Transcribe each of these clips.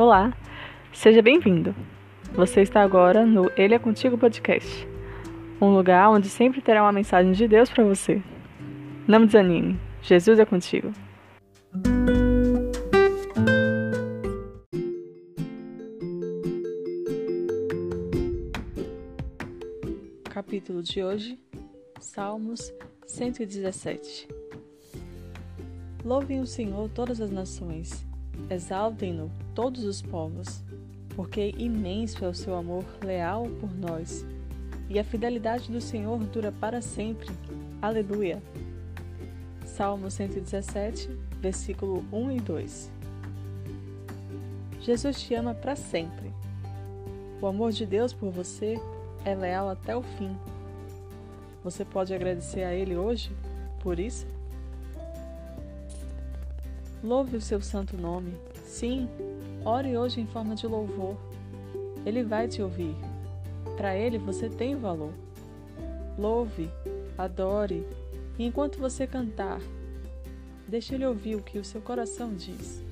Olá, seja bem-vindo. Você está agora no Ele é Contigo Podcast, um lugar onde sempre terá uma mensagem de Deus para você. Não desanime, Jesus é contigo. Capítulo de hoje, Salmos 117. Louvem o Senhor todas as nações Exaltem-no todos os povos, porque imenso é o seu amor leal por nós, e a fidelidade do Senhor dura para sempre. Aleluia. Salmo 117, versículo 1 e 2. Jesus te ama para sempre. O amor de Deus por você é leal até o fim. Você pode agradecer a Ele hoje por isso? Louve o seu santo nome. Sim, ore hoje em forma de louvor. Ele vai te ouvir. Para ele você tem valor. Louve, adore, e enquanto você cantar, deixe ele ouvir o que o seu coração diz.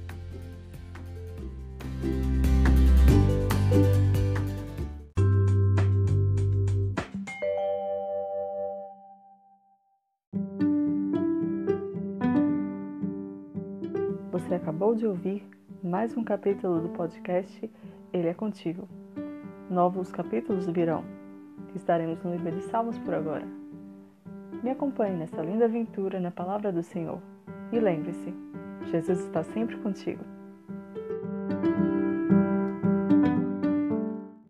Você acabou de ouvir mais um capítulo do podcast Ele é Contigo. Novos capítulos virão. Estaremos no livro de Salmos por agora. Me acompanhe nessa linda aventura na palavra do Senhor. E lembre-se, Jesus está sempre contigo.